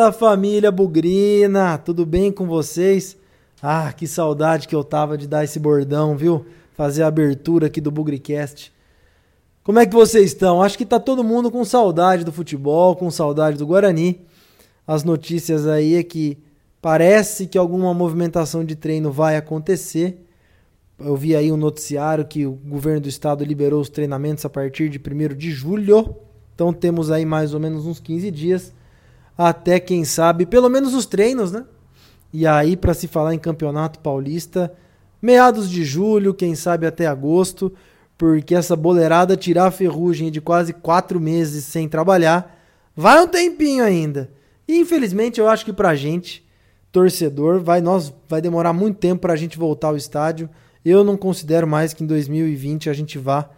Fala família Bugrina, tudo bem com vocês? Ah, que saudade que eu tava de dar esse bordão, viu? Fazer a abertura aqui do Bugricast. Como é que vocês estão? Acho que tá todo mundo com saudade do futebol, com saudade do Guarani. As notícias aí é que parece que alguma movimentação de treino vai acontecer. Eu vi aí um noticiário que o governo do estado liberou os treinamentos a partir de 1 de julho. Então temos aí mais ou menos uns 15 dias até quem sabe, pelo menos os treinos, né? E aí para se falar em Campeonato Paulista, meados de julho, quem sabe até agosto, porque essa boleirada tirar a ferrugem de quase quatro meses sem trabalhar, vai um tempinho ainda. E infelizmente eu acho que pra gente, torcedor, vai nós vai demorar muito tempo pra gente voltar ao estádio. Eu não considero mais que em 2020 a gente vá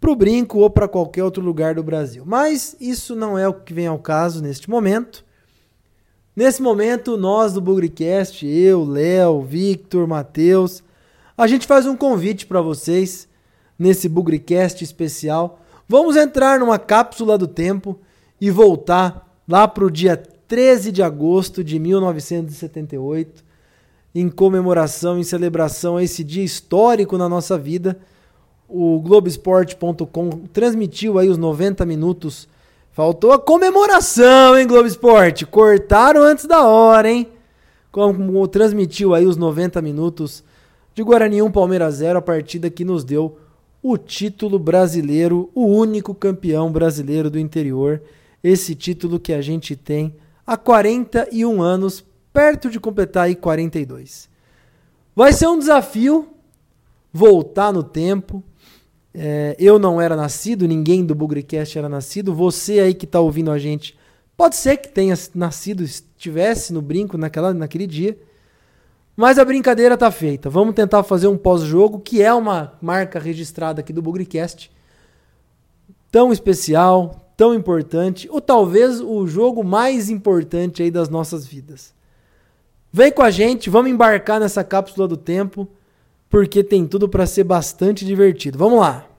para o Brinco ou para qualquer outro lugar do Brasil. Mas isso não é o que vem ao caso neste momento. Nesse momento, nós do Bugricast, eu, Léo, Victor, Matheus, a gente faz um convite para vocês nesse Bugricast especial. Vamos entrar numa cápsula do tempo e voltar lá para o dia 13 de agosto de 1978, em comemoração, em celebração a esse dia histórico na nossa vida o Globoesporte.com transmitiu aí os 90 minutos. Faltou a comemoração, hein, Globo Esporte? Cortaram antes da hora, hein? Como transmitiu aí os 90 minutos de Guarani 1 Palmeiras 0, a partida que nos deu o título brasileiro, o único campeão brasileiro do interior. Esse título que a gente tem há 41 anos, perto de completar aí 42. Vai ser um desafio voltar no tempo, é, eu não era nascido, ninguém do Bugrecast era nascido. Você aí que está ouvindo a gente, pode ser que tenha nascido, estivesse no brinco naquela, naquele dia. Mas a brincadeira tá feita. Vamos tentar fazer um pós-jogo, que é uma marca registrada aqui do Bugrecast. Tão especial, tão importante, ou talvez o jogo mais importante aí das nossas vidas. Vem com a gente, vamos embarcar nessa cápsula do tempo porque tem tudo para ser bastante divertido. Vamos lá!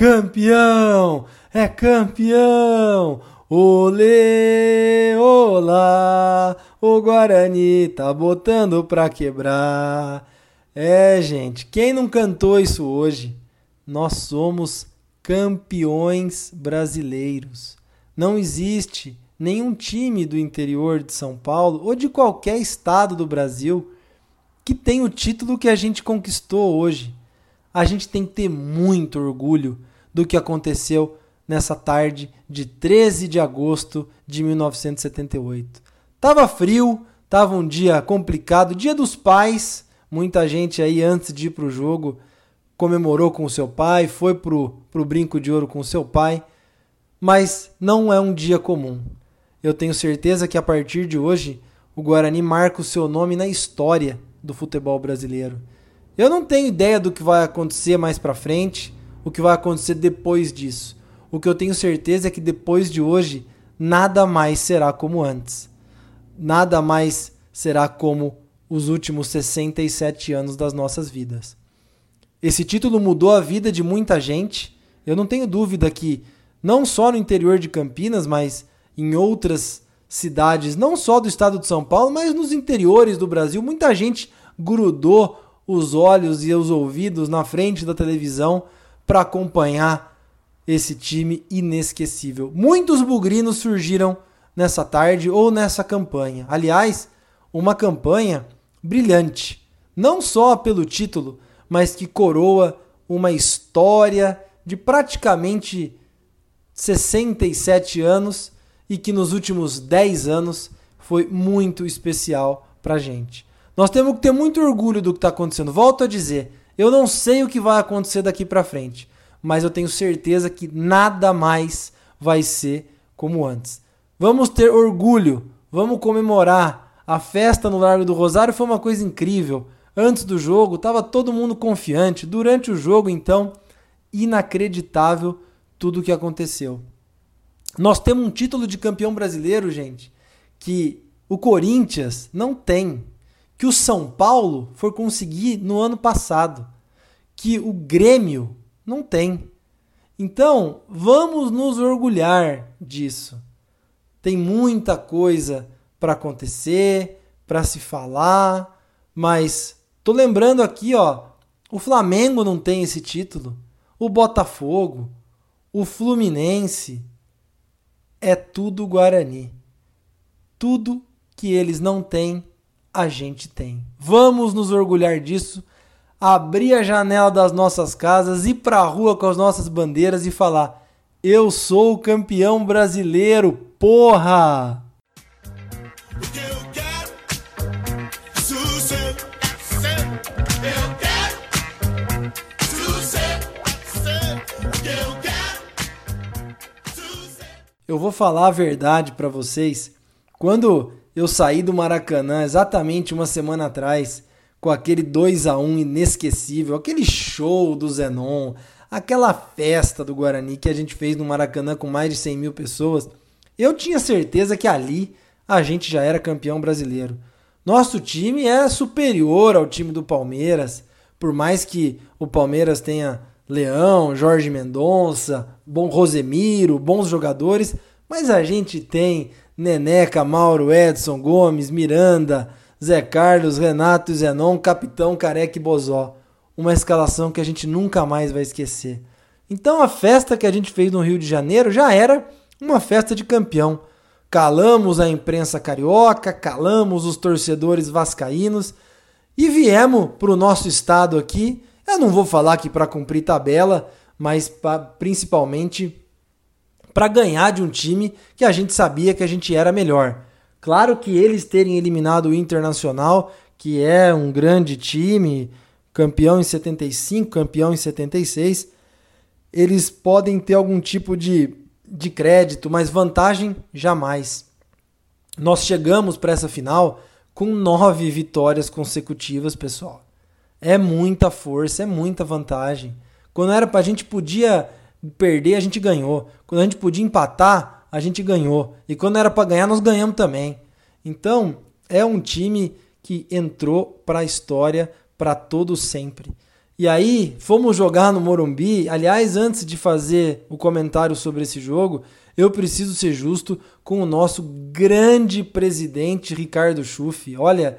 Campeão, é campeão. Olê, olá, o Guarani tá botando pra quebrar. É, gente, quem não cantou isso hoje? Nós somos campeões brasileiros. Não existe nenhum time do interior de São Paulo ou de qualquer estado do Brasil que tem o título que a gente conquistou hoje. A gente tem que ter muito orgulho do que aconteceu nessa tarde de 13 de agosto de 1978. Tava frio, tava um dia complicado, dia dos pais. Muita gente aí antes de ir pro jogo comemorou com seu pai, foi pro, pro brinco de ouro com seu pai, mas não é um dia comum. Eu tenho certeza que a partir de hoje o Guarani marca o seu nome na história do futebol brasileiro. Eu não tenho ideia do que vai acontecer mais para frente, o que vai acontecer depois disso. O que eu tenho certeza é que depois de hoje nada mais será como antes. Nada mais será como os últimos 67 anos das nossas vidas. Esse título mudou a vida de muita gente. Eu não tenho dúvida que não só no interior de Campinas, mas em outras cidades, não só do estado de São Paulo, mas nos interiores do Brasil, muita gente grudou os olhos e os ouvidos na frente da televisão para acompanhar esse time inesquecível. Muitos bugrinos surgiram nessa tarde ou nessa campanha. Aliás, uma campanha brilhante, não só pelo título, mas que coroa uma história de praticamente 67 anos e que nos últimos 10 anos foi muito especial para gente. Nós temos que ter muito orgulho do que está acontecendo. Volto a dizer, eu não sei o que vai acontecer daqui para frente, mas eu tenho certeza que nada mais vai ser como antes. Vamos ter orgulho, vamos comemorar. A festa no Largo do Rosário foi uma coisa incrível. Antes do jogo, estava todo mundo confiante. Durante o jogo, então, inacreditável tudo o que aconteceu. Nós temos um título de campeão brasileiro, gente, que o Corinthians não tem, que o São Paulo foi conseguir no ano passado, que o Grêmio não tem. Então, vamos nos orgulhar disso. Tem muita coisa para acontecer, para se falar, mas tô lembrando aqui, ó, o Flamengo não tem esse título, o Botafogo, o Fluminense, é tudo Guarani. Tudo que eles não têm, a gente tem. Vamos nos orgulhar disso, abrir a janela das nossas casas, ir para a rua com as nossas bandeiras e falar: Eu sou o campeão brasileiro, porra! Eu vou falar a verdade para vocês. Quando eu saí do Maracanã exatamente uma semana atrás, com aquele 2 a 1 inesquecível, aquele show do Zenon, aquela festa do Guarani que a gente fez no Maracanã com mais de 100 mil pessoas, eu tinha certeza que ali a gente já era campeão brasileiro. Nosso time era superior ao time do Palmeiras, por mais que o Palmeiras tenha Leão, Jorge Mendonça, bom Rosemiro, bons jogadores, mas a gente tem Neneca, Mauro, Edson, Gomes, Miranda, Zé Carlos, Renato, Zenon, Capitão, Careca e Bozó. Uma escalação que a gente nunca mais vai esquecer. Então a festa que a gente fez no Rio de Janeiro já era uma festa de campeão. Calamos a imprensa carioca, calamos os torcedores vascaínos e viemos para o nosso estado aqui eu não vou falar aqui para cumprir tabela, mas pra, principalmente para ganhar de um time que a gente sabia que a gente era melhor. Claro que eles terem eliminado o Internacional, que é um grande time, campeão em 75, campeão em 76, eles podem ter algum tipo de, de crédito, mas vantagem jamais. Nós chegamos para essa final com nove vitórias consecutivas, pessoal. É muita força, é muita vantagem. Quando era pra gente podia perder, a gente ganhou. Quando a gente podia empatar, a gente ganhou. E quando era para ganhar, nós ganhamos também. Então, é um time que entrou para a história para todo sempre. E aí, fomos jogar no Morumbi. Aliás, antes de fazer o comentário sobre esse jogo, eu preciso ser justo com o nosso grande presidente Ricardo Schuff. Olha,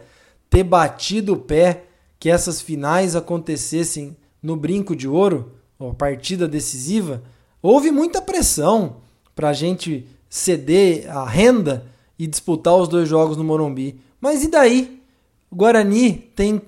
ter batido o pé que essas finais acontecessem no brinco de ouro, ou partida decisiva, houve muita pressão para a gente ceder a renda e disputar os dois jogos no Morumbi. Mas e daí? O Guarani tem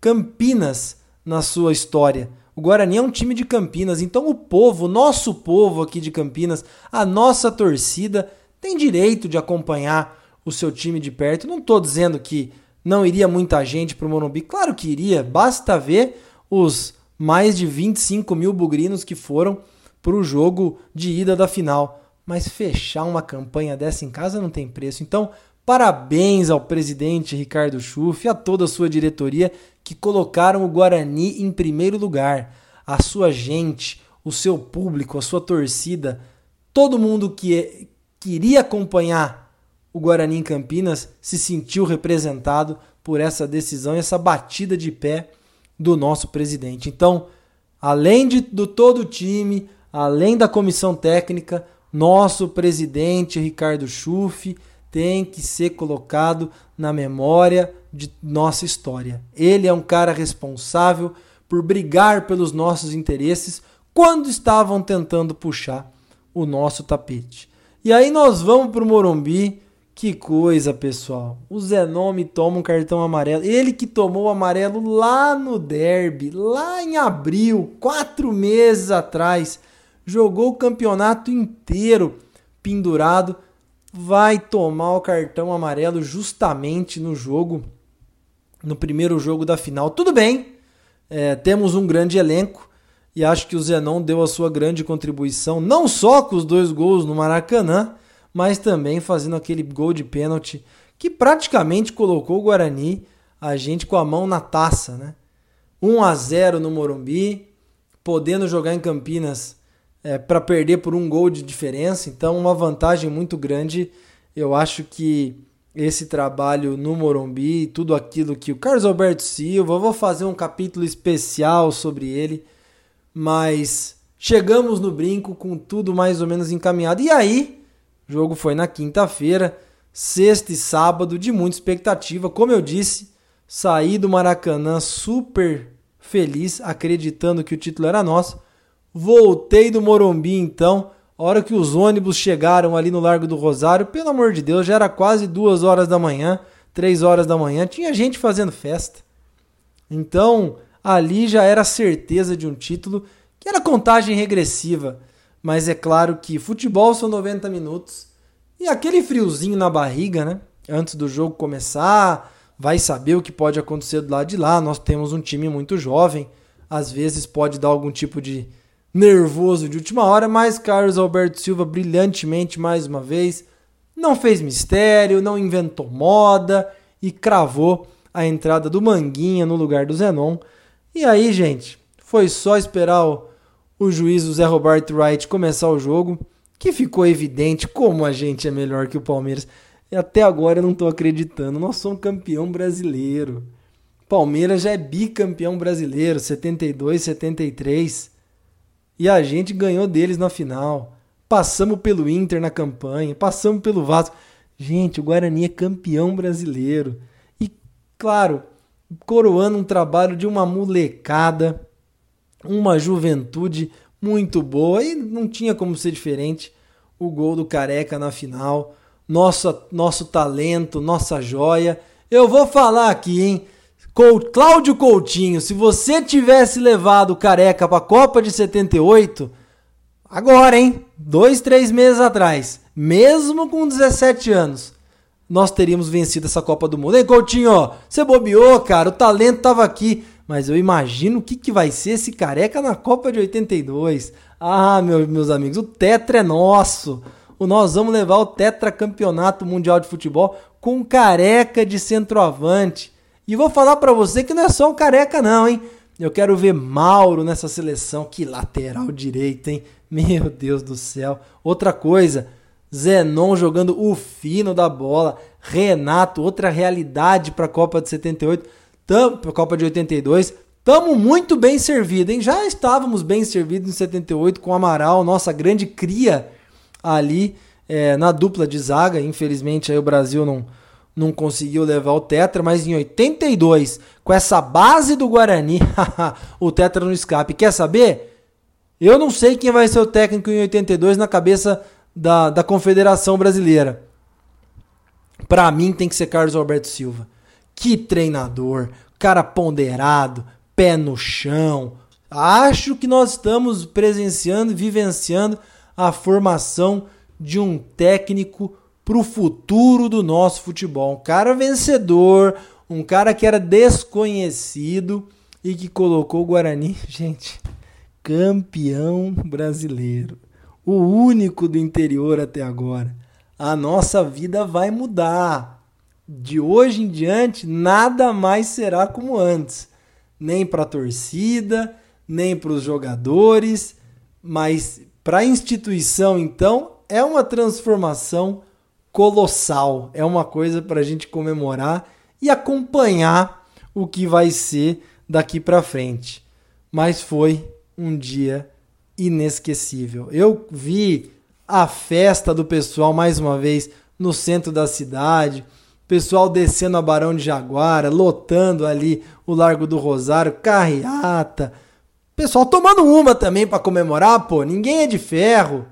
Campinas na sua história. O Guarani é um time de Campinas, então o povo, o nosso povo aqui de Campinas, a nossa torcida, tem direito de acompanhar o seu time de perto. Não estou dizendo que não iria muita gente para o Morumbi? Claro que iria, basta ver os mais de 25 mil bugrinos que foram para o jogo de ida da final. Mas fechar uma campanha dessa em casa não tem preço. Então, parabéns ao presidente Ricardo Schuff e a toda a sua diretoria que colocaram o Guarani em primeiro lugar. A sua gente, o seu público, a sua torcida, todo mundo que queria acompanhar o Guarani em Campinas se sentiu representado por essa decisão e essa batida de pé do nosso presidente. Então, além de, do todo o time, além da comissão técnica, nosso presidente Ricardo Schuff tem que ser colocado na memória de nossa história. Ele é um cara responsável por brigar pelos nossos interesses quando estavam tentando puxar o nosso tapete. E aí nós vamos para o Morumbi que coisa, pessoal. O Zenon me toma um cartão amarelo. Ele que tomou o amarelo lá no derby, lá em abril, quatro meses atrás. Jogou o campeonato inteiro pendurado. Vai tomar o cartão amarelo justamente no jogo no primeiro jogo da final. Tudo bem, é, temos um grande elenco e acho que o Zenon deu a sua grande contribuição, não só com os dois gols no Maracanã, mas também fazendo aquele gol de pênalti que praticamente colocou o Guarani, a gente com a mão na taça, né? 1 a 0 no Morumbi, podendo jogar em Campinas é, para perder por um gol de diferença, então uma vantagem muito grande. Eu acho que esse trabalho no Morumbi, tudo aquilo que o Carlos Alberto Silva, eu vou fazer um capítulo especial sobre ele, mas chegamos no brinco com tudo mais ou menos encaminhado. E aí, o jogo foi na quinta-feira, sexta e sábado, de muita expectativa. Como eu disse, saí do Maracanã super feliz, acreditando que o título era nosso. Voltei do Morumbi então a hora que os ônibus chegaram ali no Largo do Rosário, pelo amor de Deus, já era quase duas horas da manhã, três horas da manhã, tinha gente fazendo festa. Então, ali já era certeza de um título, que era contagem regressiva. Mas é claro que futebol são 90 minutos e aquele friozinho na barriga, né? Antes do jogo começar, vai saber o que pode acontecer do lado de lá. Nós temos um time muito jovem, às vezes pode dar algum tipo de nervoso de última hora, mas Carlos Alberto Silva brilhantemente mais uma vez não fez mistério, não inventou moda e cravou a entrada do Manguinha no lugar do Zenon. E aí, gente, foi só esperar o, o juiz Zé Roberto Wright começar o jogo, que ficou evidente como a gente é melhor que o Palmeiras. E até agora eu não estou acreditando. Nós somos campeão brasileiro. Palmeiras já é bicampeão brasileiro, 72, 73. E a gente ganhou deles na final. Passamos pelo Inter na campanha, passamos pelo Vasco. Gente, o Guarani é campeão brasileiro. E, claro, coroando um trabalho de uma molecada, uma juventude muito boa. E não tinha como ser diferente. O gol do Careca na final. Nossa, nosso talento, nossa joia. Eu vou falar aqui, hein? Cláudio Coutinho, se você tivesse levado o Careca para a Copa de 78, agora, hein? Dois, três meses atrás, mesmo com 17 anos, nós teríamos vencido essa Copa do Mundo. Hein, Coutinho? Você bobeou, cara, o talento tava aqui. Mas eu imagino o que, que vai ser esse careca na Copa de 82. Ah, meu, meus amigos, o Tetra é nosso. O nós vamos levar o Tetra Campeonato Mundial de Futebol com careca de centroavante. E vou falar para você que não é só um careca não, hein? Eu quero ver Mauro nessa seleção. Que lateral direito, hein? Meu Deus do céu. Outra coisa, Zenon jogando o fino da bola. Renato, outra realidade para a Copa de 78, a Copa de 82. Tamo muito bem servido, hein? Já estávamos bem servidos em 78 com o Amaral, nossa grande cria ali é, na dupla de zaga. Infelizmente aí o Brasil não não conseguiu levar o Tetra, mas em 82, com essa base do Guarani, o Tetra no escape. Quer saber? Eu não sei quem vai ser o técnico em 82 na cabeça da, da Confederação Brasileira. Para mim tem que ser Carlos Alberto Silva. Que treinador, cara ponderado, pé no chão. Acho que nós estamos presenciando, vivenciando a formação de um técnico para o futuro do nosso futebol. Um cara vencedor, um cara que era desconhecido e que colocou o Guarani, gente, campeão brasileiro. O único do interior até agora. A nossa vida vai mudar. De hoje em diante, nada mais será como antes. Nem para a torcida, nem para os jogadores, mas para a instituição, então, é uma transformação colossal. É uma coisa para a gente comemorar e acompanhar o que vai ser daqui para frente. Mas foi um dia inesquecível. Eu vi a festa do pessoal mais uma vez no centro da cidade, pessoal descendo a Barão de Jaguara, lotando ali o Largo do Rosário, carreata, pessoal tomando uma também para comemorar, pô, ninguém é de ferro,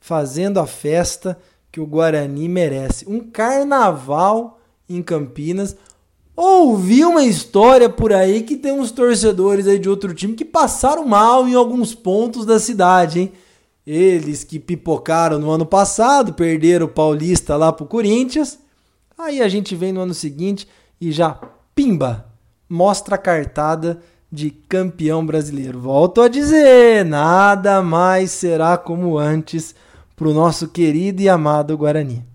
fazendo a festa que o Guarani merece. Um carnaval em Campinas. Ouvi uma história por aí que tem uns torcedores aí de outro time que passaram mal em alguns pontos da cidade, hein? Eles que pipocaram no ano passado, perderam o Paulista lá pro Corinthians. Aí a gente vem no ano seguinte e já pimba, mostra a cartada de campeão brasileiro. Volto a dizer, nada mais será como antes para o nosso querido e amado Guarani.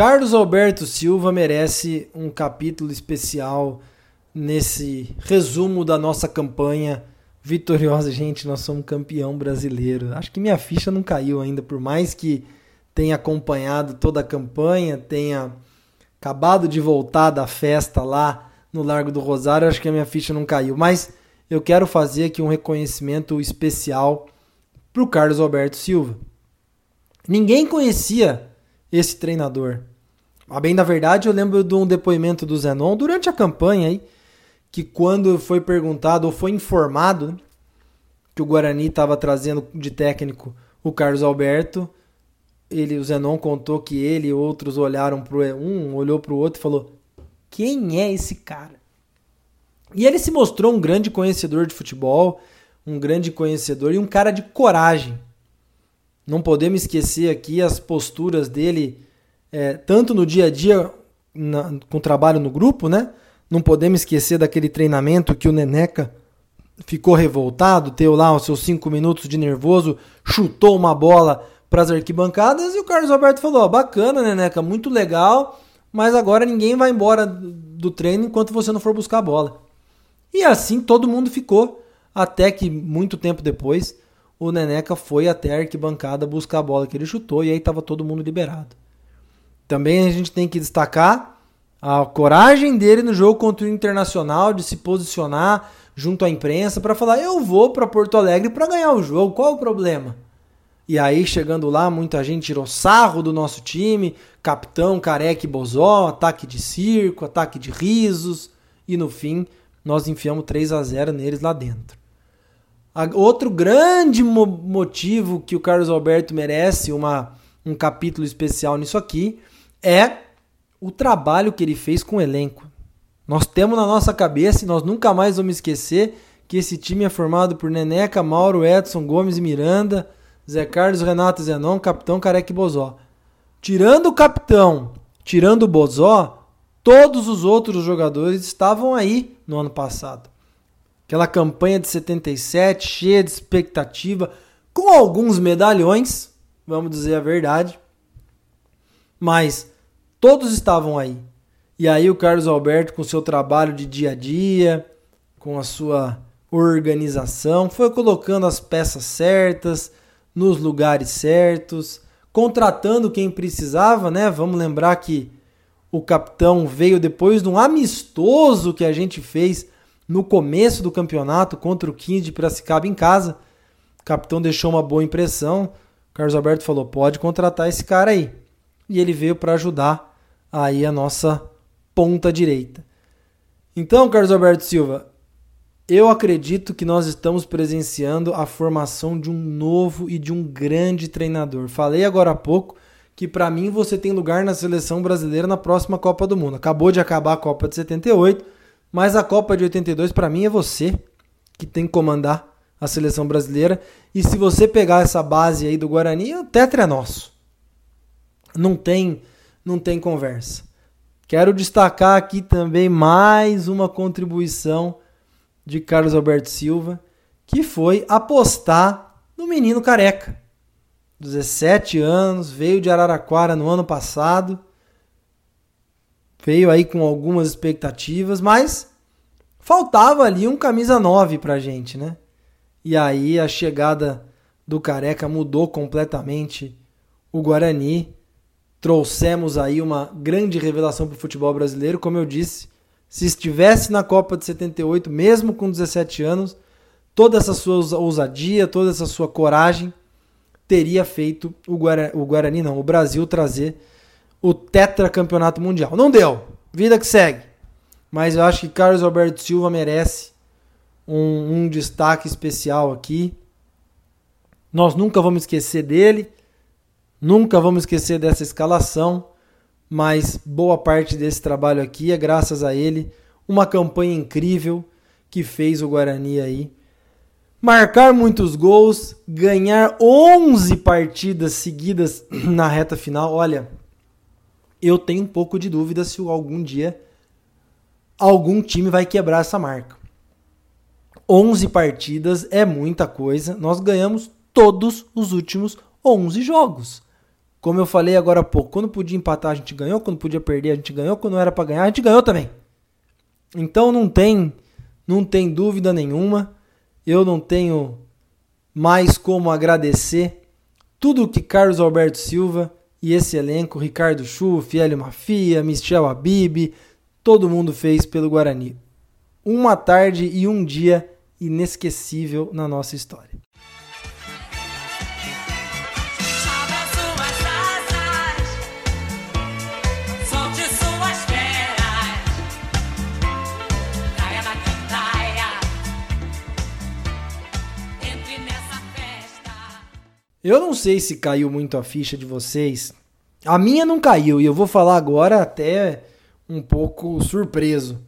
Carlos Alberto Silva merece um capítulo especial nesse resumo da nossa campanha vitoriosa. Gente, nós somos campeão brasileiro. Acho que minha ficha não caiu ainda, por mais que tenha acompanhado toda a campanha, tenha acabado de voltar da festa lá no Largo do Rosário, acho que a minha ficha não caiu. Mas eu quero fazer aqui um reconhecimento especial para o Carlos Alberto Silva. Ninguém conhecia esse treinador. A bem da verdade, eu lembro de um depoimento do Zenon durante a campanha aí, que quando foi perguntado ou foi informado que o Guarani estava trazendo de técnico o Carlos Alberto, ele, o Zenon contou que ele e outros olharam para um, olhou para o outro e falou: "Quem é esse cara?" E ele se mostrou um grande conhecedor de futebol, um grande conhecedor e um cara de coragem. Não podemos esquecer aqui as posturas dele é, tanto no dia a dia na, com o trabalho no grupo, né? Não podemos esquecer daquele treinamento que o Neneca ficou revoltado, teu lá os seus cinco minutos de nervoso, chutou uma bola para as arquibancadas e o Carlos Alberto falou: bacana, Neneca, muito legal, mas agora ninguém vai embora do treino enquanto você não for buscar a bola. E assim todo mundo ficou, até que muito tempo depois o Neneca foi até a arquibancada buscar a bola que ele chutou e aí estava todo mundo liberado. Também a gente tem que destacar a coragem dele no jogo contra o Internacional de se posicionar junto à imprensa para falar: eu vou para Porto Alegre para ganhar o jogo, qual o problema? E aí, chegando lá, muita gente tirou sarro do nosso time, capitão, careca e bozó, ataque de circo, ataque de risos, e no fim nós enfiamos 3 a 0 neles lá dentro. Outro grande motivo que o Carlos Alberto merece uma, um capítulo especial nisso aqui é o trabalho que ele fez com o elenco. Nós temos na nossa cabeça e nós nunca mais vamos esquecer que esse time é formado por Neneca, Mauro, Edson, Gomes e Miranda, Zé Carlos, Renato Zenon, Capitão Careque Bozó. Tirando o capitão, tirando o Bozó, todos os outros jogadores estavam aí no ano passado. Aquela campanha de 77, cheia de expectativa, com alguns medalhões, vamos dizer a verdade. Mas todos estavam aí. E aí o Carlos Alberto, com seu trabalho de dia a dia, com a sua organização, foi colocando as peças certas, nos lugares certos, contratando quem precisava, né? Vamos lembrar que o capitão veio depois de um amistoso que a gente fez no começo do campeonato contra o 15 de Piracicaba em casa. O capitão deixou uma boa impressão. O Carlos Alberto falou: pode contratar esse cara aí e ele veio para ajudar aí a nossa ponta direita. Então, Carlos Alberto Silva, eu acredito que nós estamos presenciando a formação de um novo e de um grande treinador. Falei agora há pouco que para mim você tem lugar na seleção brasileira na próxima Copa do Mundo. Acabou de acabar a Copa de 78, mas a Copa de 82 para mim é você que tem que comandar a seleção brasileira. E se você pegar essa base aí do Guarani, o tetra é nosso não tem, não tem conversa. Quero destacar aqui também mais uma contribuição de Carlos Alberto Silva, que foi apostar no menino careca. 17 anos, veio de Araraquara no ano passado. Veio aí com algumas expectativas, mas faltava ali um camisa 9 pra gente, né? E aí a chegada do Careca mudou completamente o Guarani trouxemos aí uma grande revelação para o futebol brasileiro. Como eu disse, se estivesse na Copa de 78, mesmo com 17 anos, toda essa sua ousadia, toda essa sua coragem teria feito o Guarani, o Guarani não, o Brasil trazer o tetracampeonato mundial. Não deu, vida que segue. Mas eu acho que Carlos Alberto Silva merece um, um destaque especial aqui. Nós nunca vamos esquecer dele, nunca vamos esquecer dessa escalação, mas boa parte desse trabalho aqui é graças a ele. Uma campanha incrível que fez o Guarani aí marcar muitos gols, ganhar 11 partidas seguidas na reta final. Olha, eu tenho um pouco de dúvida se algum dia algum time vai quebrar essa marca. 11 partidas é muita coisa. Nós ganhamos todos os últimos 11 jogos. Como eu falei agora há pouco, quando podia empatar a gente ganhou, quando podia perder a gente ganhou, quando não era para ganhar a gente ganhou também. Então não tem não tem dúvida nenhuma eu não tenho mais como agradecer tudo o que Carlos Alberto Silva e esse elenco, Ricardo Schuff, Hélio Mafia, Michel Abib, todo mundo fez pelo Guarani. Uma tarde e um dia inesquecível na nossa história. Eu não sei se caiu muito a ficha de vocês. A minha não caiu e eu vou falar agora até um pouco surpreso.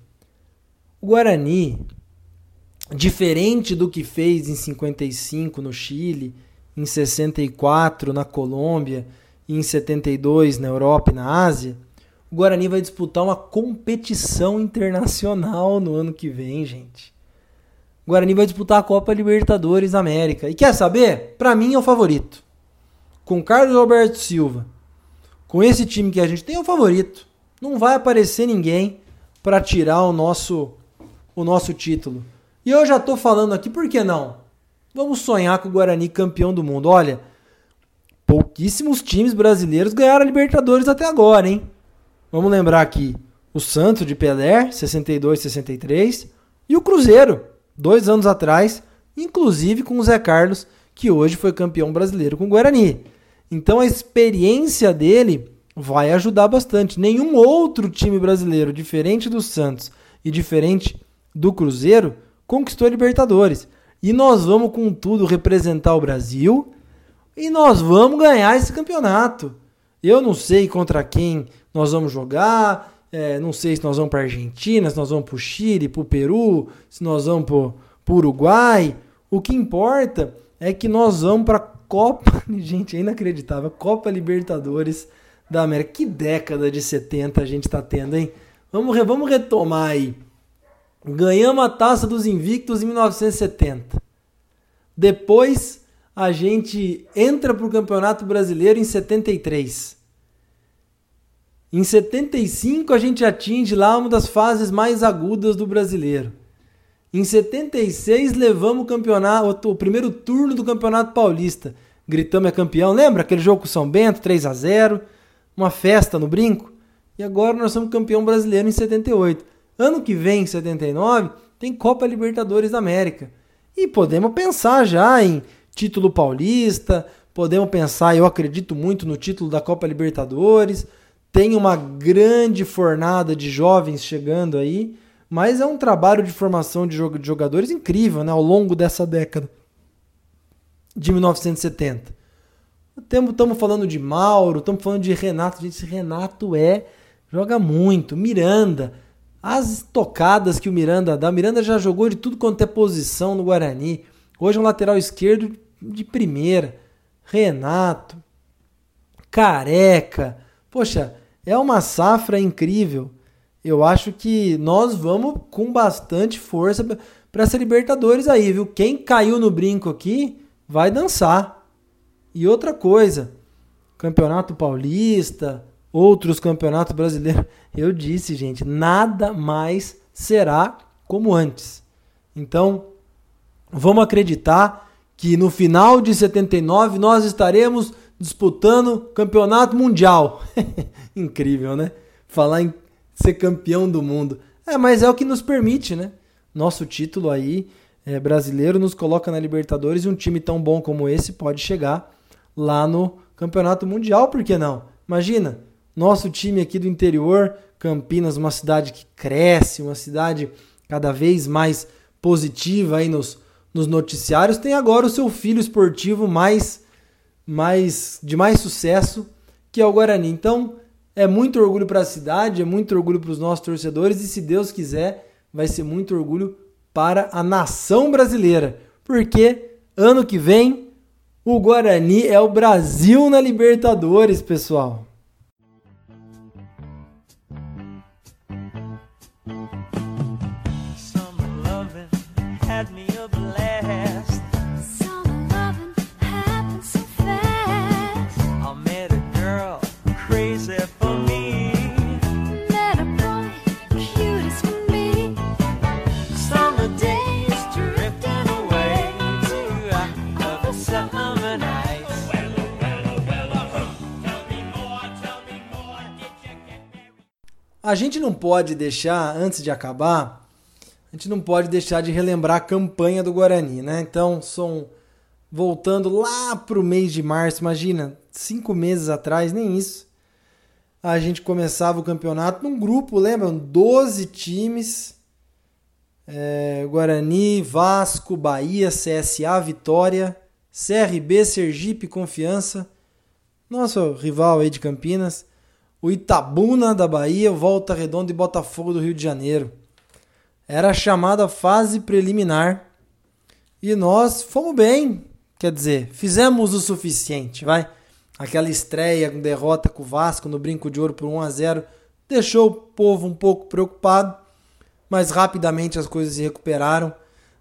O Guarani, diferente do que fez em 55 no Chile, em 64 na Colômbia e em 72 na Europa e na Ásia, o Guarani vai disputar uma competição internacional no ano que vem, gente. O Guarani vai disputar a Copa Libertadores América. E quer saber? Para mim é o favorito. Com Carlos Alberto Silva, com esse time que a gente tem, é o favorito. Não vai aparecer ninguém para tirar o nosso o nosso título. E eu já tô falando aqui, por que não? Vamos sonhar com o Guarani campeão do mundo. Olha, pouquíssimos times brasileiros ganharam a Libertadores até agora, hein? Vamos lembrar aqui o Santos de Pelé, 62, 63, e o Cruzeiro, dois anos atrás, inclusive com o Zé Carlos, que hoje foi campeão brasileiro com o Guarani. Então a experiência dele vai ajudar bastante. Nenhum outro time brasileiro, diferente do Santos e diferente do Cruzeiro, conquistou a Libertadores. E nós vamos com tudo representar o Brasil e nós vamos ganhar esse campeonato. Eu não sei contra quem nós vamos jogar, é, não sei se nós vamos para Argentina, se nós vamos para o Chile, para o Peru, se nós vamos para o Uruguai. O que importa é que nós vamos para a Copa, gente, é inacreditável, Copa Libertadores da América. Que década de 70 a gente está tendo, hein? Vamos, vamos retomar aí. Ganhamos a Taça dos Invictos em 1970. Depois a gente entra para o Campeonato Brasileiro em 73. Em 75 a gente atinge lá uma das fases mais agudas do brasileiro. Em 76 levamos o campeonato, o primeiro turno do Campeonato Paulista. Gritamos é campeão. Lembra aquele jogo com São Bento, 3 a 0, uma festa no brinco? E agora nós somos campeão brasileiro em 78. Ano que vem, em 79, tem Copa Libertadores da América. E podemos pensar já em título paulista, podemos pensar, eu acredito muito no título da Copa Libertadores. Tem uma grande fornada de jovens chegando aí, mas é um trabalho de formação de jogadores incrível né, ao longo dessa década de 1970. Estamos falando de Mauro, estamos falando de Renato. Gente, esse Renato é. joga muito. Miranda. As tocadas que o Miranda dá. O Miranda já jogou de tudo quanto é posição no Guarani. Hoje é um lateral esquerdo de primeira. Renato. Careca. Poxa, é uma safra incrível. Eu acho que nós vamos com bastante força para essa Libertadores aí, viu? Quem caiu no brinco aqui vai dançar. E outra coisa, Campeonato Paulista, outros campeonatos brasileiros, eu disse, gente, nada mais será como antes. Então, vamos acreditar que no final de 79 nós estaremos disputando campeonato mundial. Incrível, né? Falar em ser campeão do mundo. É, mas é o que nos permite, né? Nosso título aí é, brasileiro nos coloca na Libertadores e um time tão bom como esse pode chegar lá no Campeonato Mundial, por que não? Imagina, nosso time aqui do interior, Campinas, uma cidade que cresce, uma cidade cada vez mais positiva aí nos, nos noticiários, tem agora o seu filho esportivo mais, mais de mais sucesso, que é o Guarani. Então, é muito orgulho para a cidade, é muito orgulho para os nossos torcedores e, se Deus quiser, vai ser muito orgulho para a nação brasileira, porque ano que vem o Guarani é o Brasil na Libertadores, pessoal. A gente não pode deixar, antes de acabar, a gente não pode deixar de relembrar a campanha do Guarani, né? Então, são voltando lá para o mês de março, imagina, cinco meses atrás, nem isso. A gente começava o campeonato num grupo, lembram? 12 times. É, Guarani, Vasco, Bahia, CSA, Vitória, CRB, Sergipe, Confiança, nosso rival aí de Campinas, o Itabuna da Bahia, Volta Redonda e Botafogo do Rio de Janeiro. Era a chamada fase preliminar. E nós fomos bem, quer dizer, fizemos o suficiente, vai. Aquela estreia com derrota com o Vasco no Brinco de Ouro por 1 a 0 deixou o povo um pouco preocupado, mas rapidamente as coisas se recuperaram.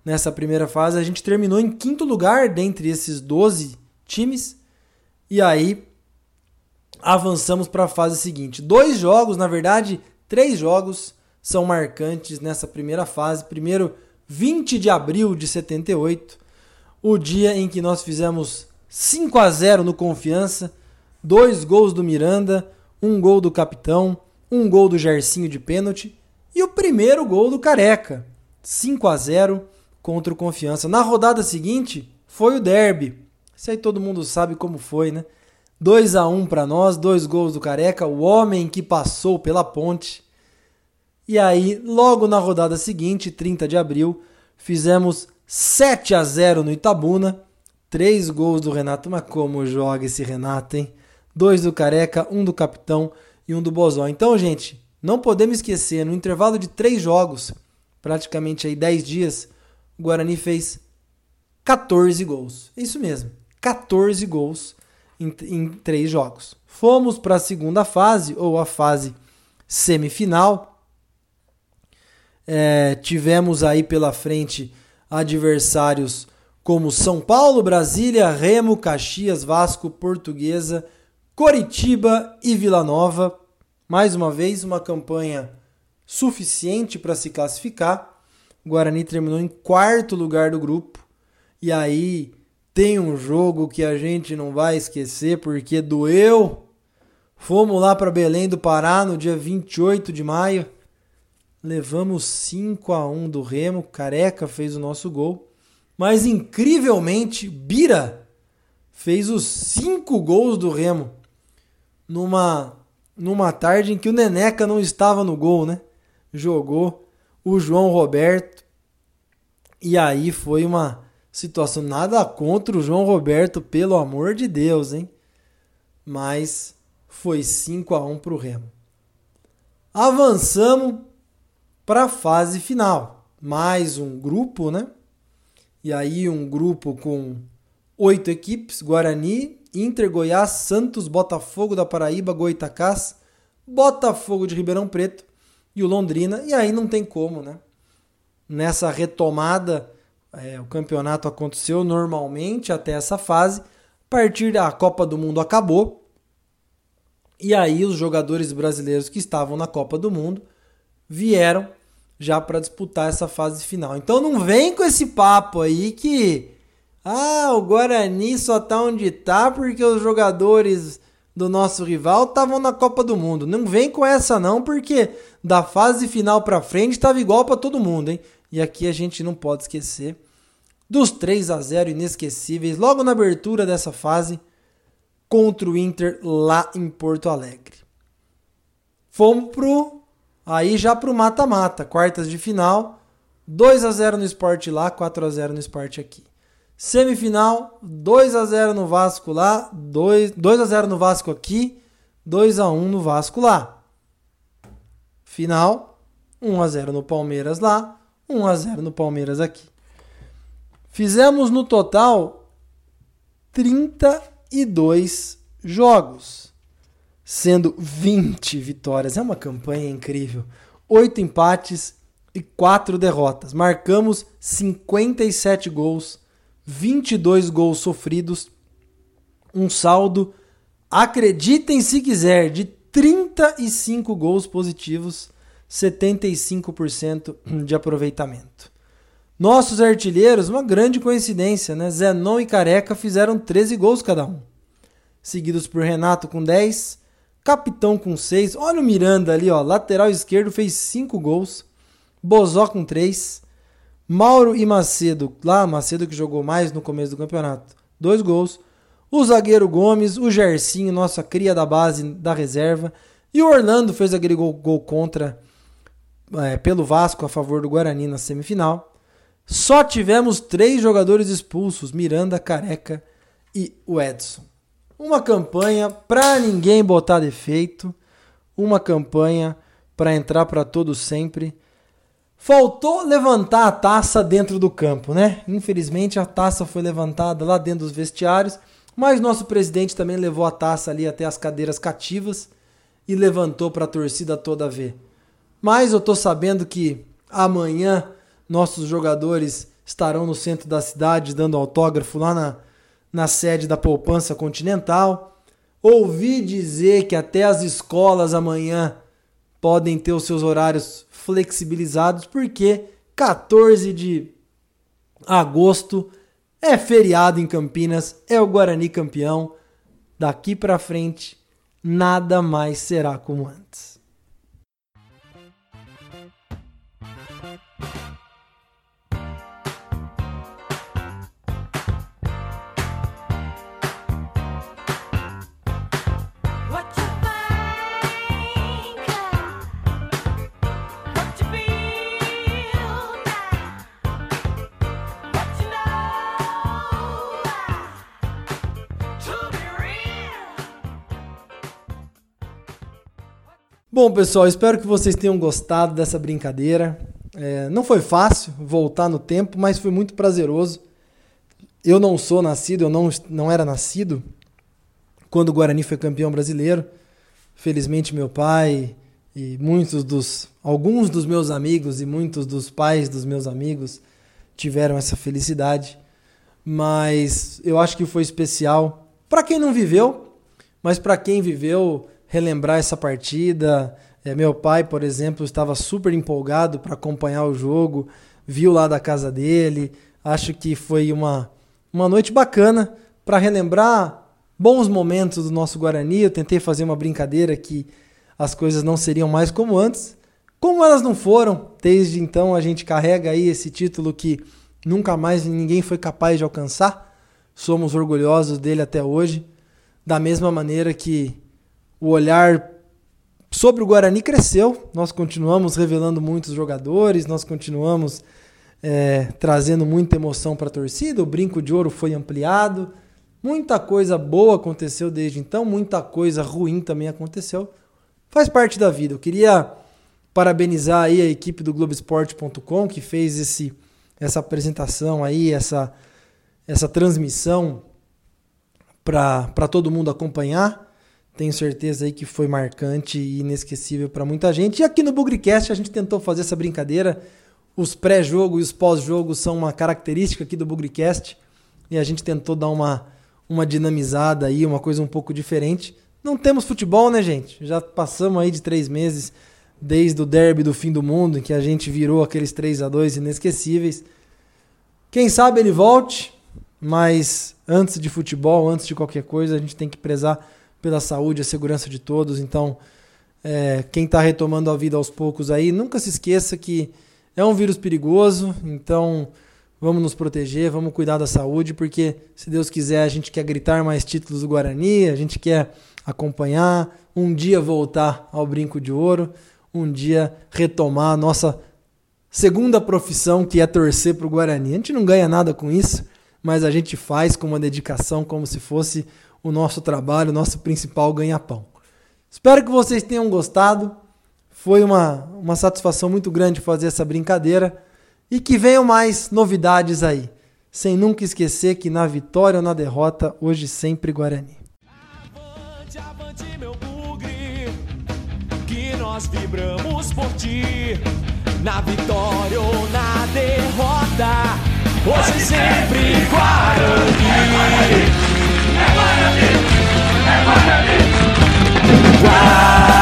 Nessa primeira fase, a gente terminou em quinto lugar dentre esses 12 times. E aí avançamos para a fase seguinte. Dois jogos, na verdade, três jogos são marcantes nessa primeira fase. Primeiro, 20 de abril de 78, o dia em que nós fizemos 5 a 0 no Confiança, dois gols do Miranda, um gol do capitão, um gol do Gercinho de pênalti e o primeiro gol do Careca, 5 a 0 contra o Confiança. Na rodada seguinte foi o derby. Isso aí todo mundo sabe como foi, né? 2 a 1 para nós, dois gols do Careca, o homem que passou pela ponte. E aí, logo na rodada seguinte, 30 de abril, fizemos 7 a 0 no Itabuna, três gols do Renato, mas como joga esse Renato, hein? Dois do Careca, um do Capitão e um do Bozó. Então, gente, não podemos esquecer, no intervalo de três jogos, praticamente aí 10 dias, o Guarani fez 14 gols. Isso mesmo, 14 gols em, em três jogos. Fomos para a segunda fase, ou a fase semifinal. É, tivemos aí pela frente adversários como São Paulo, Brasília, Remo, Caxias, Vasco, Portuguesa, Coritiba e Vila Nova. Mais uma vez, uma campanha suficiente para se classificar. O Guarani terminou em quarto lugar do grupo. E aí tem um jogo que a gente não vai esquecer porque doeu. Fomos lá para Belém do Pará no dia 28 de maio. Levamos 5 a 1 do Remo, Careca fez o nosso gol. Mas incrivelmente, Bira fez os 5 gols do Remo numa numa tarde em que o Neneca não estava no gol, né? Jogou o João Roberto. E aí foi uma situação. Nada contra o João Roberto, pelo amor de Deus, hein? Mas foi 5 a 1 para o Remo. Avançamos para a fase final. Mais um grupo, né? E aí um grupo com oito equipes: Guarani, Inter, Goiás, Santos, Botafogo da Paraíba, Goitacás, Botafogo de Ribeirão Preto e o Londrina. E aí não tem como, né? Nessa retomada é, o campeonato aconteceu normalmente até essa fase. A partir da Copa do Mundo acabou. E aí os jogadores brasileiros que estavam na Copa do Mundo vieram já para disputar essa fase final. Então não vem com esse papo aí que ah, o Guarani só tá onde tá porque os jogadores do nosso rival estavam na Copa do Mundo. Não vem com essa não, porque da fase final para frente estava igual para todo mundo, hein? E aqui a gente não pode esquecer dos 3 a 0 inesquecíveis logo na abertura dessa fase contra o Inter lá em Porto Alegre. Fomos pro aí já pro mata-mata, quartas de final. 2 a 0 no Sport lá, 4 a 0 no Sport aqui. Semifinal, 2 a 0 no Vasco lá, 2, 2 a 0 no Vasco aqui, 2 a 1 no Vasco lá. Final, 1 a 0 no Palmeiras lá, 1 a 0 no Palmeiras aqui. Fizemos no total 32 jogos, sendo 20 vitórias. É uma campanha incrível. 8 empates e 4 derrotas. Marcamos 57 gols 22 gols sofridos, um saldo, acreditem se quiser, de 35 gols positivos, 75% de aproveitamento. Nossos artilheiros, uma grande coincidência, né? Zenon e Careca fizeram 13 gols cada um. Seguidos por Renato com 10, Capitão com 6. Olha o Miranda ali, ó, lateral esquerdo fez 5 gols. Bozó com 3. Mauro e Macedo, lá Macedo que jogou mais no começo do campeonato, dois gols. O zagueiro Gomes, o Gercinho, nossa cria da base da reserva. E o Orlando fez aquele gol, gol contra é, pelo Vasco a favor do Guarani na semifinal. Só tivemos três jogadores expulsos: Miranda, Careca e o Edson. Uma campanha para ninguém botar defeito, uma campanha para entrar para todos sempre. Faltou levantar a taça dentro do campo, né? Infelizmente a taça foi levantada lá dentro dos vestiários, mas nosso presidente também levou a taça ali até as cadeiras cativas e levantou para a torcida toda ver. Mas eu tô sabendo que amanhã nossos jogadores estarão no centro da cidade dando autógrafo lá na, na sede da Poupança Continental. Ouvi dizer que até as escolas amanhã podem ter os seus horários flexibilizados, porque 14 de agosto é feriado em Campinas, é o Guarani campeão. Daqui para frente, nada mais será como antes. Bom, pessoal, espero que vocês tenham gostado dessa brincadeira. É, não foi fácil voltar no tempo, mas foi muito prazeroso. Eu não sou nascido, eu não, não era nascido quando o Guarani foi campeão brasileiro. Felizmente, meu pai e muitos dos. alguns dos meus amigos e muitos dos pais dos meus amigos tiveram essa felicidade. Mas eu acho que foi especial para quem não viveu, mas para quem viveu relembrar essa partida. É, meu pai, por exemplo, estava super empolgado para acompanhar o jogo, viu lá da casa dele. Acho que foi uma, uma noite bacana para relembrar bons momentos do nosso Guarani. Eu tentei fazer uma brincadeira que as coisas não seriam mais como antes. Como elas não foram, desde então a gente carrega aí esse título que nunca mais ninguém foi capaz de alcançar. Somos orgulhosos dele até hoje, da mesma maneira que o olhar sobre o Guarani cresceu. Nós continuamos revelando muitos jogadores, nós continuamos é, trazendo muita emoção para a torcida. O brinco de ouro foi ampliado. Muita coisa boa aconteceu desde então, muita coisa ruim também aconteceu. Faz parte da vida. Eu queria parabenizar aí a equipe do Globoesporte.com que fez esse, essa apresentação aí, essa, essa transmissão para todo mundo acompanhar. Tenho certeza aí que foi marcante e inesquecível para muita gente. E aqui no Bugrecast a gente tentou fazer essa brincadeira. Os pré-jogo e os pós-jogo são uma característica aqui do Bugrecast e a gente tentou dar uma, uma dinamizada aí, uma coisa um pouco diferente. Não temos futebol, né, gente? Já passamos aí de três meses desde o derby do fim do mundo, em que a gente virou aqueles 3 a 2 inesquecíveis. Quem sabe ele volte, mas antes de futebol, antes de qualquer coisa, a gente tem que prezar pela saúde e a segurança de todos. Então, é, quem está retomando a vida aos poucos aí, nunca se esqueça que é um vírus perigoso, então vamos nos proteger, vamos cuidar da saúde, porque se Deus quiser, a gente quer gritar mais títulos do Guarani, a gente quer acompanhar, um dia voltar ao brinco de ouro, um dia retomar a nossa segunda profissão que é torcer para o Guarani. A gente não ganha nada com isso, mas a gente faz com uma dedicação como se fosse o nosso trabalho, o nosso principal ganha-pão. Espero que vocês tenham gostado. Foi uma, uma satisfação muito grande fazer essa brincadeira e que venham mais novidades aí. Sem nunca esquecer que na vitória ou na derrota, hoje sempre Guarani. Avante, avante, meu bugre, que nós vibramos por ti. Na vitória ou na derrota, hoje sempre Guarani. É para Guarani! É Guarani! Guarani! É